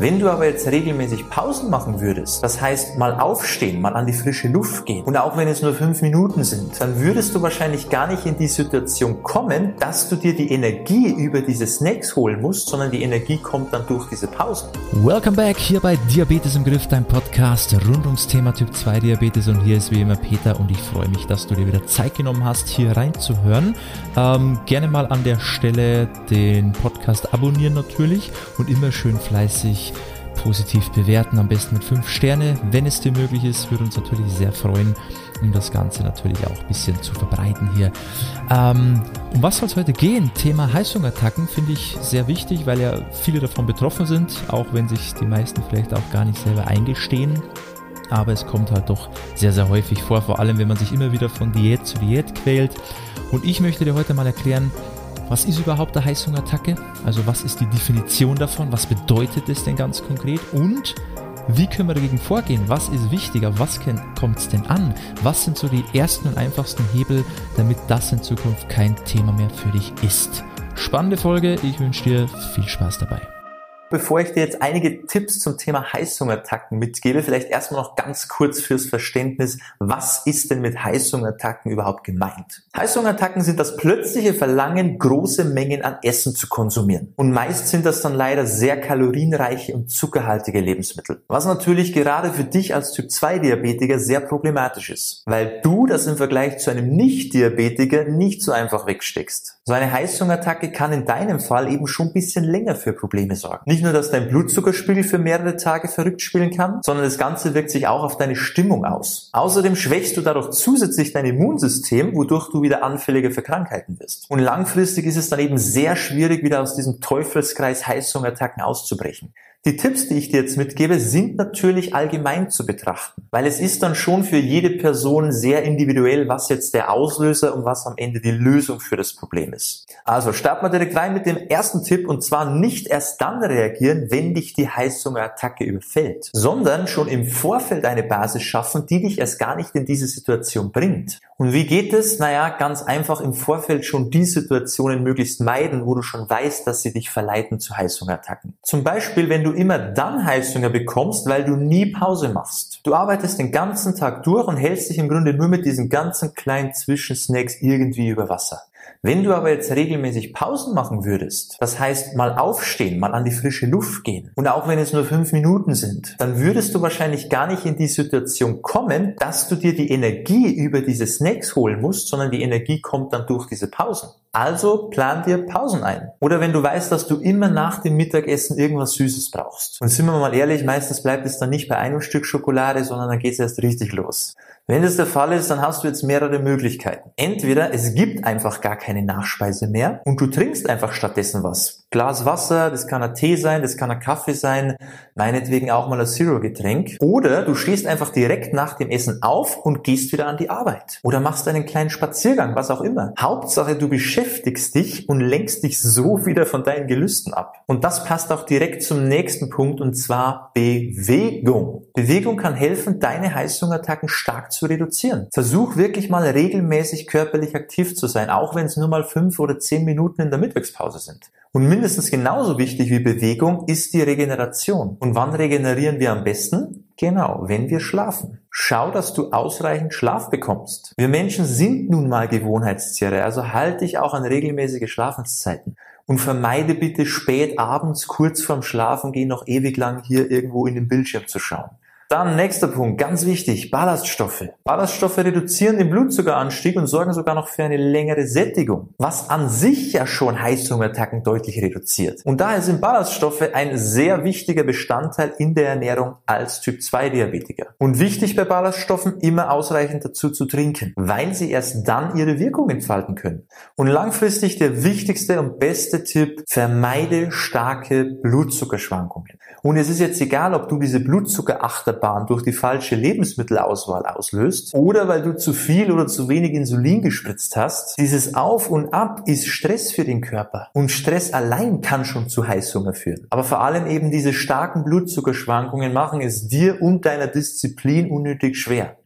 Wenn du aber jetzt regelmäßig Pausen machen würdest, das heißt mal aufstehen, mal an die frische Luft gehen und auch wenn es nur fünf Minuten sind, dann würdest du wahrscheinlich gar nicht in die Situation kommen, dass du dir die Energie über diese Snacks holen musst, sondern die Energie kommt dann durch diese Pausen. Welcome back hier bei Diabetes im Griff, dein Podcast rund ums Thema Typ 2 Diabetes und hier ist wie immer Peter und ich freue mich, dass du dir wieder Zeit genommen hast, hier reinzuhören. Ähm, gerne mal an der Stelle den Podcast abonnieren natürlich und immer schön fleißig positiv bewerten, am besten mit 5 Sterne, wenn es dir möglich ist, würde uns natürlich sehr freuen, um das Ganze natürlich auch ein bisschen zu verbreiten hier. Ähm, um was soll es heute gehen? Thema Heißhungerattacken finde ich sehr wichtig, weil ja viele davon betroffen sind, auch wenn sich die meisten vielleicht auch gar nicht selber eingestehen. Aber es kommt halt doch sehr, sehr häufig vor, vor allem wenn man sich immer wieder von Diät zu Diät quält. Und ich möchte dir heute mal erklären, was ist überhaupt eine Heißhungerattacke? Also was ist die Definition davon? Was bedeutet es denn ganz konkret? Und wie können wir dagegen vorgehen? Was ist wichtiger? Was kommt es denn an? Was sind so die ersten und einfachsten Hebel, damit das in Zukunft kein Thema mehr für dich ist? Spannende Folge. Ich wünsche dir viel Spaß dabei. Bevor ich dir jetzt einige Tipps zum Thema Heißhungerattacken mitgebe, vielleicht erstmal noch ganz kurz fürs Verständnis, was ist denn mit Heißhungerattacken überhaupt gemeint? Heißhungerattacken sind das plötzliche Verlangen, große Mengen an Essen zu konsumieren. Und meist sind das dann leider sehr kalorienreiche und zuckerhaltige Lebensmittel. Was natürlich gerade für dich als Typ 2 Diabetiker sehr problematisch ist, weil du das im Vergleich zu einem Nicht-Diabetiker nicht so einfach wegsteckst. So eine Heißhungerattacke kann in deinem Fall eben schon ein bisschen länger für Probleme sorgen. Nicht nur, dass dein Blutzuckerspiegel für mehrere Tage verrückt spielen kann, sondern das Ganze wirkt sich auch auf deine Stimmung aus. Außerdem schwächst du dadurch zusätzlich dein Immunsystem, wodurch du wieder anfälliger für Krankheiten wirst. Und langfristig ist es dann eben sehr schwierig, wieder aus diesem Teufelskreis Heißhungerattacken auszubrechen. Die Tipps, die ich dir jetzt mitgebe, sind natürlich allgemein zu betrachten, weil es ist dann schon für jede Person sehr individuell, was jetzt der Auslöser und was am Ende die Lösung für das Problem ist. Also starten wir direkt rein mit dem ersten Tipp und zwar nicht erst dann reagieren, wenn dich die Heißhungerattacke überfällt, sondern schon im Vorfeld eine Basis schaffen, die dich erst gar nicht in diese Situation bringt. Und wie geht es? Naja, ganz einfach im Vorfeld schon die Situationen möglichst meiden, wo du schon weißt, dass sie dich verleiten zu Heißhungerattacken. Zum Beispiel, wenn du du immer dann Heißhunger bekommst, weil du nie Pause machst. Du arbeitest den ganzen Tag durch und hältst dich im Grunde nur mit diesen ganzen kleinen Zwischensnacks irgendwie über Wasser. Wenn du aber jetzt regelmäßig Pausen machen würdest, das heißt mal aufstehen, mal an die frische Luft gehen und auch wenn es nur fünf Minuten sind, dann würdest du wahrscheinlich gar nicht in die Situation kommen, dass du dir die Energie über diese Snacks holen musst, sondern die Energie kommt dann durch diese Pausen. Also plan dir Pausen ein. Oder wenn du weißt, dass du immer nach dem Mittagessen irgendwas Süßes brauchst. Und sind wir mal ehrlich, meistens bleibt es dann nicht bei einem Stück Schokolade, sondern dann geht es erst richtig los. Wenn das der Fall ist, dann hast du jetzt mehrere Möglichkeiten. Entweder es gibt einfach gar keine Nachspeise mehr und du trinkst einfach stattdessen was. Glas Wasser, das kann ein Tee sein, das kann ein Kaffee sein, meinetwegen auch mal ein Zero-Getränk. Oder du stehst einfach direkt nach dem Essen auf und gehst wieder an die Arbeit. Oder machst einen kleinen Spaziergang, was auch immer. Hauptsache, du beschäftigst dich und lenkst dich so wieder von deinen Gelüsten ab. Und das passt auch direkt zum nächsten Punkt und zwar Bewegung. Bewegung kann helfen, deine Heißhungerattacken stark zu reduzieren. Versuch wirklich mal regelmäßig körperlich aktiv zu sein, auch wenn es nur mal fünf oder zehn Minuten in der Mittagspause sind. Und mindestens genauso wichtig wie Bewegung ist die Regeneration. Und wann regenerieren wir am besten? Genau, wenn wir schlafen. Schau, dass du ausreichend Schlaf bekommst. Wir Menschen sind nun mal Gewohnheitstiere, also halte dich auch an regelmäßige Schlafenszeiten. Und vermeide bitte spät abends kurz vorm Schlafengehen noch ewig lang hier irgendwo in den Bildschirm zu schauen. Dann nächster Punkt, ganz wichtig, Ballaststoffe. Ballaststoffe reduzieren den Blutzuckeranstieg und sorgen sogar noch für eine längere Sättigung, was an sich ja schon Heißhungerattacken deutlich reduziert. Und daher sind Ballaststoffe ein sehr wichtiger Bestandteil in der Ernährung als Typ 2 Diabetiker. Und wichtig bei Ballaststoffen, immer ausreichend dazu zu trinken, weil sie erst dann ihre Wirkung entfalten können. Und langfristig der wichtigste und beste Tipp, vermeide starke Blutzuckerschwankungen. Und es ist jetzt egal, ob du diese Blutzuckerachterbahn durch die falsche Lebensmittelauswahl auslöst oder weil du zu viel oder zu wenig Insulin gespritzt hast. Dieses Auf und Ab ist Stress für den Körper. Und Stress allein kann schon zu Heißhunger führen. Aber vor allem eben diese starken Blutzuckerschwankungen machen es dir und deiner Disziplin unnötig schwer.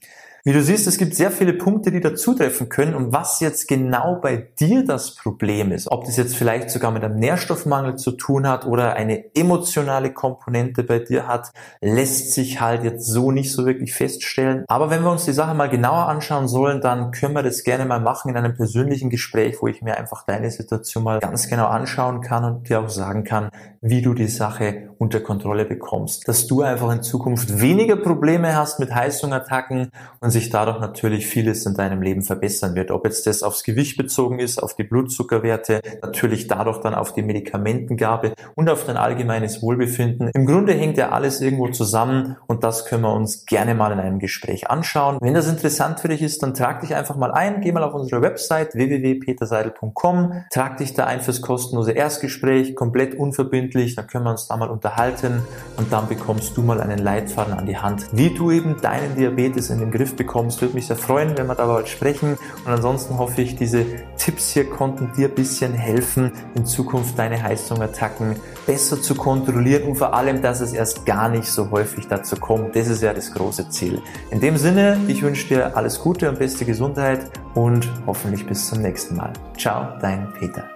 Wie du siehst, es gibt sehr viele Punkte, die dazutreffen können und was jetzt genau bei dir das Problem ist, ob das jetzt vielleicht sogar mit einem Nährstoffmangel zu tun hat oder eine emotionale Komponente bei dir hat, lässt sich halt jetzt so nicht so wirklich feststellen. Aber wenn wir uns die Sache mal genauer anschauen sollen, dann können wir das gerne mal machen in einem persönlichen Gespräch, wo ich mir einfach deine Situation mal ganz genau anschauen kann und dir auch sagen kann, wie du die Sache unter Kontrolle bekommst. Dass du einfach in Zukunft weniger Probleme hast mit Heißhungerattacken und sich dadurch natürlich vieles in deinem Leben verbessern wird. Ob jetzt das aufs Gewicht bezogen ist, auf die Blutzuckerwerte, natürlich dadurch dann auf die Medikamentengabe und auf dein allgemeines Wohlbefinden. Im Grunde hängt ja alles irgendwo zusammen und das können wir uns gerne mal in einem Gespräch anschauen. Wenn das interessant für dich ist, dann trag dich einfach mal ein, geh mal auf unsere Website www.peterseidel.com, trag dich da ein fürs kostenlose Erstgespräch, komplett unverbindlich, dann können wir uns da mal unterhalten und dann bekommst du mal einen Leitfaden an die Hand, wie du eben deinen Diabetes in den Griff bekommst. Würde mich sehr freuen, wenn wir da bald sprechen und ansonsten hoffe ich, diese Tipps hier konnten dir ein bisschen helfen, in Zukunft deine Heißhungerattacken besser zu kontrollieren und vor allem, dass es erst gar nicht so häufig dazu kommt. Das ist ja das große Ziel. In dem Sinne, ich wünsche dir alles Gute und beste Gesundheit und hoffentlich bis zum nächsten Mal. Ciao, dein Peter.